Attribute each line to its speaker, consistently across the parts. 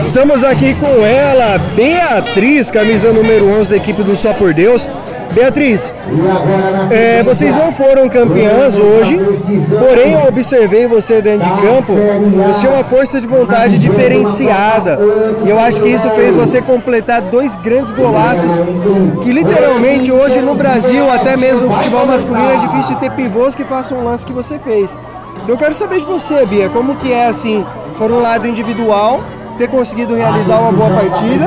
Speaker 1: Estamos aqui com ela, Beatriz, camisa número 11 da equipe do Só por Deus. Beatriz, é, vocês não foram campeãs hoje, porém eu observei você dentro de campo, você tinha uma força de vontade diferenciada. E eu acho que isso fez você completar dois grandes golaços que literalmente hoje no Brasil, até mesmo no futebol masculino, é difícil de ter pivôs que façam um lance que você fez. Então eu quero saber de você, Bia, como que é assim, por um lado individual, ter conseguido realizar uma boa partida,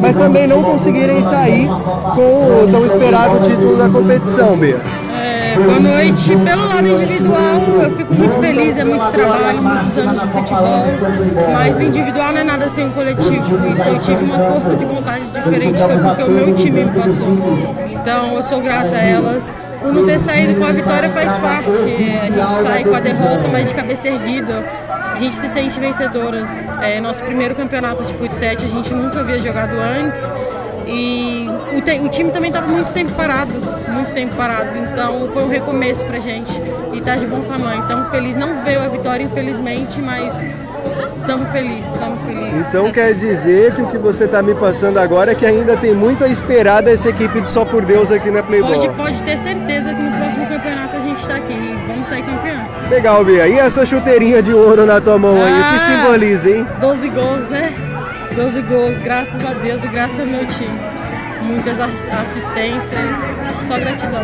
Speaker 1: mas também não conseguirem sair com o tão esperado título da competição, Bia.
Speaker 2: É, boa noite. Pelo lado individual, eu fico muito feliz, é muito trabalho, muitos anos de futebol, mas o individual não é nada sem o coletivo. Se eu tive uma força de vontade diferente porque o meu time me passou. Então eu sou grata a elas. O não ter saído com a vitória faz parte. A gente sai com a derrota, mas de cabeça erguida a gente se sente vencedoras. É nosso primeiro campeonato de futsal, a gente nunca havia jogado antes. E o, te, o time também estava muito tempo parado, muito tempo parado. Então foi um recomeço pra gente e tá de bom tamanho. Então feliz, não veio a vitória infelizmente, mas estamos felizes, estamos felizes.
Speaker 1: Então quer dizer que o que você está me passando agora é que ainda tem muito a esperar dessa equipe do Só por Deus aqui na Playboy.
Speaker 2: Pode, pode ter certeza que no próximo campeonato a gente está aqui e vamos sair campeão.
Speaker 1: Legal, Bia. E essa chuteirinha de ouro na tua mão aí, o que simboliza, hein?
Speaker 2: 12 gols, né? 12 gols, graças a Deus e graças ao meu time. Muitas assistências, só gratidão.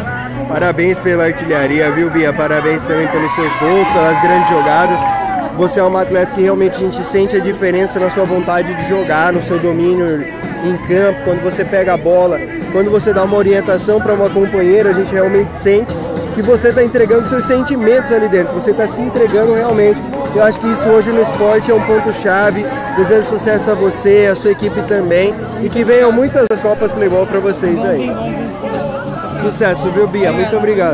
Speaker 1: Parabéns pela artilharia, viu, Bia? Parabéns também pelos seus gols, pelas grandes jogadas. Você é uma atleta que realmente a gente sente a diferença na sua vontade de jogar, no seu domínio em campo, quando você pega a bola, quando você dá uma orientação para uma companheira, a gente realmente sente que você está entregando seus sentimentos ali dentro, você está se entregando realmente. Eu acho que isso hoje no esporte é um ponto-chave. Desejo sucesso a você, a sua equipe também e que venham muitas Copas Playboy para vocês aí. Sucesso, viu, Bia? Muito obrigado.